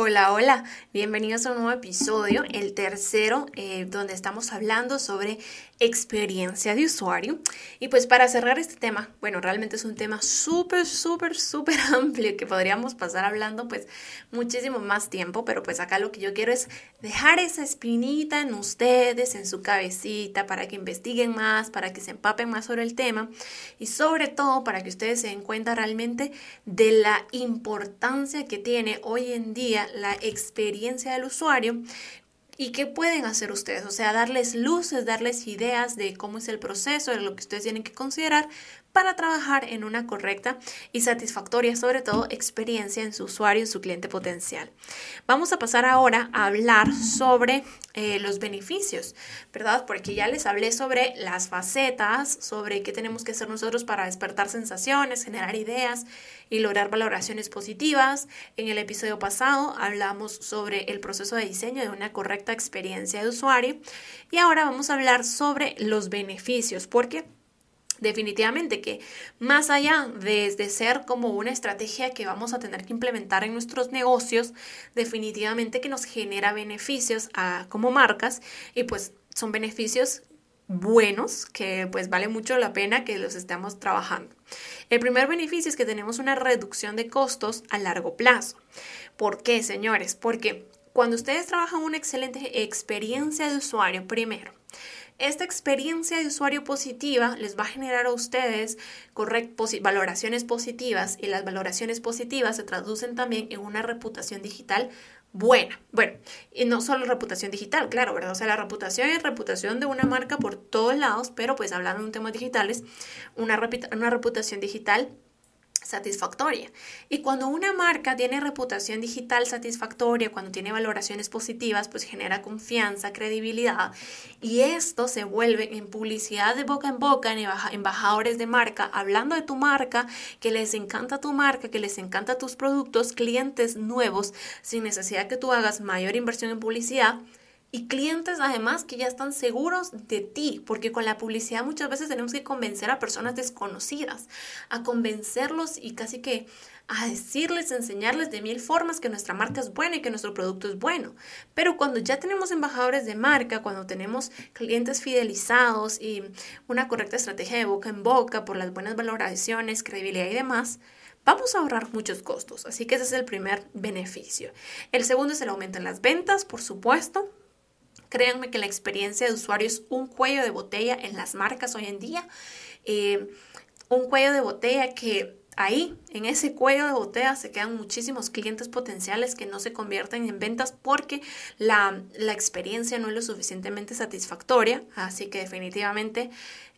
Hola, hola, bienvenidos a un nuevo episodio, el tercero, eh, donde estamos hablando sobre experiencia de usuario. Y pues para cerrar este tema, bueno, realmente es un tema súper, súper, súper amplio que podríamos pasar hablando pues muchísimo más tiempo, pero pues acá lo que yo quiero es dejar esa espinita en ustedes, en su cabecita, para que investiguen más, para que se empapen más sobre el tema y sobre todo para que ustedes se den cuenta realmente de la importancia que tiene hoy en día la experiencia del usuario ¿Y qué pueden hacer ustedes? O sea, darles luces, darles ideas de cómo es el proceso, de lo que ustedes tienen que considerar para trabajar en una correcta y satisfactoria, sobre todo, experiencia en su usuario, en su cliente potencial. Vamos a pasar ahora a hablar sobre eh, los beneficios, ¿verdad? Porque ya les hablé sobre las facetas, sobre qué tenemos que hacer nosotros para despertar sensaciones, generar ideas y lograr valoraciones positivas. En el episodio pasado hablamos sobre el proceso de diseño de una correcta experiencia de usuario y ahora vamos a hablar sobre los beneficios, porque Definitivamente que más allá de, ser como una estrategia que vamos a tener que implementar en nuestros negocios, definitivamente que nos genera beneficios a, como marcas y pues son beneficios buenos que pues vale mucho la pena que los estemos trabajando. El primer beneficio es que tenemos una reducción de costos a largo plazo. ¿Por qué, señores? Porque cuando ustedes trabajan una excelente experiencia de usuario, primero, esta experiencia de usuario positiva les va a generar a ustedes valoraciones positivas y las valoraciones positivas se traducen también en una reputación digital buena. Bueno, y no solo reputación digital, claro, ¿verdad? O sea, la reputación es reputación de una marca por todos lados, pero pues hablando de temas digitales, una, una reputación digital satisfactoria. Y cuando una marca tiene reputación digital satisfactoria, cuando tiene valoraciones positivas, pues genera confianza, credibilidad y esto se vuelve en publicidad de boca en boca, en embajadores de marca, hablando de tu marca, que les encanta tu marca, que les encanta tus productos, clientes nuevos, sin necesidad que tú hagas mayor inversión en publicidad y clientes además que ya están seguros de ti, porque con la publicidad muchas veces tenemos que convencer a personas desconocidas, a convencerlos y casi que a decirles, enseñarles de mil formas que nuestra marca es buena y que nuestro producto es bueno. Pero cuando ya tenemos embajadores de marca, cuando tenemos clientes fidelizados y una correcta estrategia de boca en boca por las buenas valoraciones, credibilidad y demás, vamos a ahorrar muchos costos. Así que ese es el primer beneficio. El segundo es el aumento en las ventas, por supuesto. Créanme que la experiencia de usuario es un cuello de botella en las marcas hoy en día. Eh, un cuello de botella que ahí, en ese cuello de botella, se quedan muchísimos clientes potenciales que no se convierten en ventas porque la, la experiencia no es lo suficientemente satisfactoria. Así que definitivamente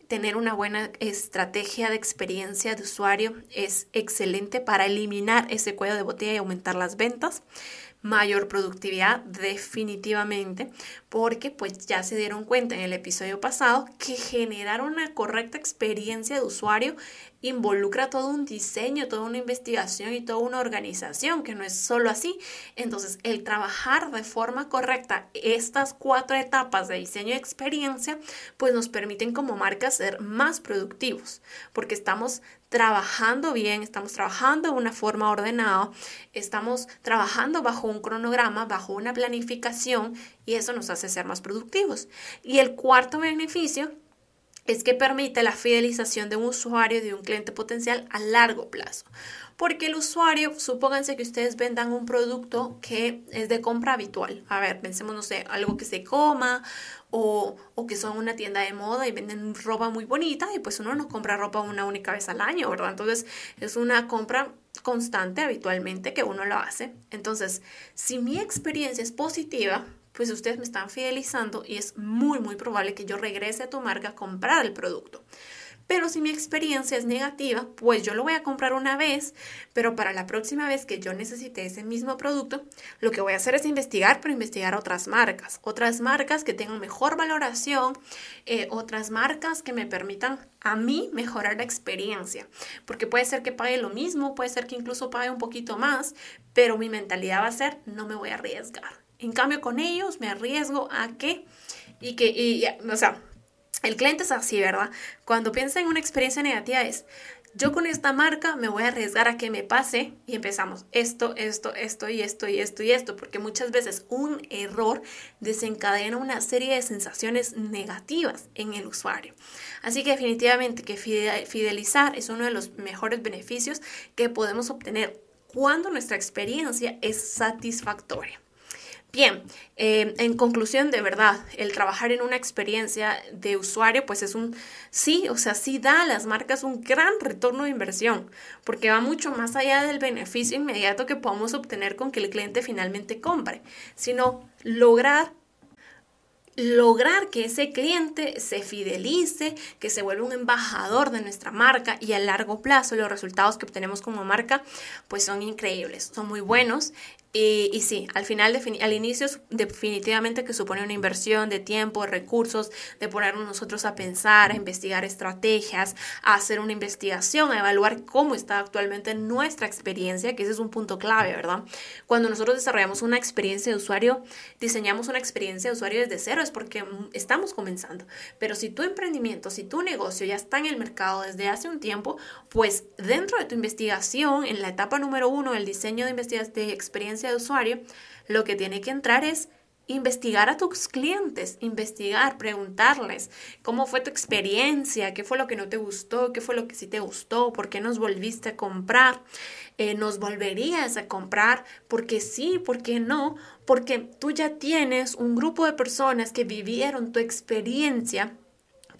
tener una buena estrategia de experiencia de usuario es excelente para eliminar ese cuello de botella y aumentar las ventas mayor productividad definitivamente porque pues ya se dieron cuenta en el episodio pasado que generar una correcta experiencia de usuario involucra todo un diseño, toda una investigación y toda una organización, que no es solo así. Entonces, el trabajar de forma correcta estas cuatro etapas de diseño y experiencia, pues nos permiten como marca ser más productivos, porque estamos trabajando bien, estamos trabajando de una forma ordenada, estamos trabajando bajo un cronograma, bajo una planificación y eso nos hace ser más productivos. Y el cuarto beneficio es que permite la fidelización de un usuario, de un cliente potencial a largo plazo. Porque el usuario, supónganse que ustedes vendan un producto que es de compra habitual. A ver, pensemos, no sé, algo que se coma o, o, que son una tienda de moda y venden ropa muy bonita y pues uno no compra ropa una única vez al año, ¿verdad? Entonces es una compra constante habitualmente que uno lo hace. Entonces, si mi experiencia es positiva, pues ustedes me están fidelizando y es muy, muy probable que yo regrese a tu marca a comprar el producto. Pero si mi experiencia es negativa, pues yo lo voy a comprar una vez, pero para la próxima vez que yo necesite ese mismo producto, lo que voy a hacer es investigar, pero investigar otras marcas, otras marcas que tengan mejor valoración, eh, otras marcas que me permitan a mí mejorar la experiencia, porque puede ser que pague lo mismo, puede ser que incluso pague un poquito más, pero mi mentalidad va a ser, no me voy a arriesgar. En cambio, con ellos me arriesgo a que, y que, y, o sea, el cliente es así, ¿verdad? Cuando piensa en una experiencia negativa es, yo con esta marca me voy a arriesgar a que me pase y empezamos esto, esto, esto y esto y esto y esto, porque muchas veces un error desencadena una serie de sensaciones negativas en el usuario. Así que definitivamente que fidelizar es uno de los mejores beneficios que podemos obtener cuando nuestra experiencia es satisfactoria. Bien, eh, en conclusión, de verdad, el trabajar en una experiencia de usuario, pues es un sí, o sea, sí da a las marcas un gran retorno de inversión, porque va mucho más allá del beneficio inmediato que podemos obtener con que el cliente finalmente compre, sino lograr lograr que ese cliente se fidelice, que se vuelva un embajador de nuestra marca y a largo plazo los resultados que obtenemos como marca pues son increíbles, son muy buenos y, sí, al final, al inicio definitivamente que supone una inversión de tiempo, recursos, de ponernos nosotros a pensar, a investigar estrategias, a hacer una investigación, a evaluar cómo está actualmente nuestra experiencia, que ese es un punto clave, ¿verdad? Cuando nosotros desarrollamos una experiencia de usuario, diseñamos una experiencia de usuario desde cero, es porque estamos comenzando. Pero si tu emprendimiento, si tu negocio ya está en el mercado desde hace un tiempo, pues dentro de tu investigación, en la etapa número uno, el diseño de, de de usuario, lo que tiene que entrar es investigar a tus clientes, investigar, preguntarles cómo fue tu experiencia, qué fue lo que no te gustó, qué fue lo que sí te gustó, por qué nos volviste a comprar, eh, nos volverías a comprar, porque sí, por qué no, porque tú ya tienes un grupo de personas que vivieron tu experiencia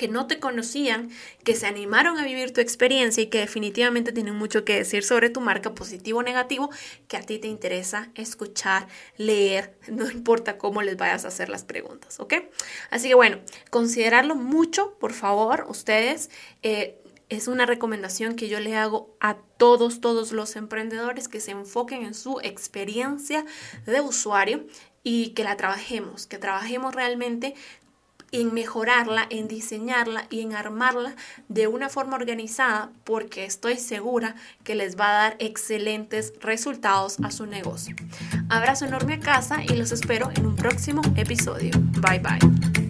que no te conocían, que se animaron a vivir tu experiencia y que definitivamente tienen mucho que decir sobre tu marca, positivo o negativo, que a ti te interesa escuchar, leer, no importa cómo les vayas a hacer las preguntas, ¿ok? Así que bueno, considerarlo mucho, por favor, ustedes. Eh, es una recomendación que yo le hago a todos, todos los emprendedores que se enfoquen en su experiencia de usuario y que la trabajemos, que trabajemos realmente en mejorarla, en diseñarla y en armarla de una forma organizada porque estoy segura que les va a dar excelentes resultados a su negocio. Abrazo enorme a casa y los espero en un próximo episodio. Bye bye.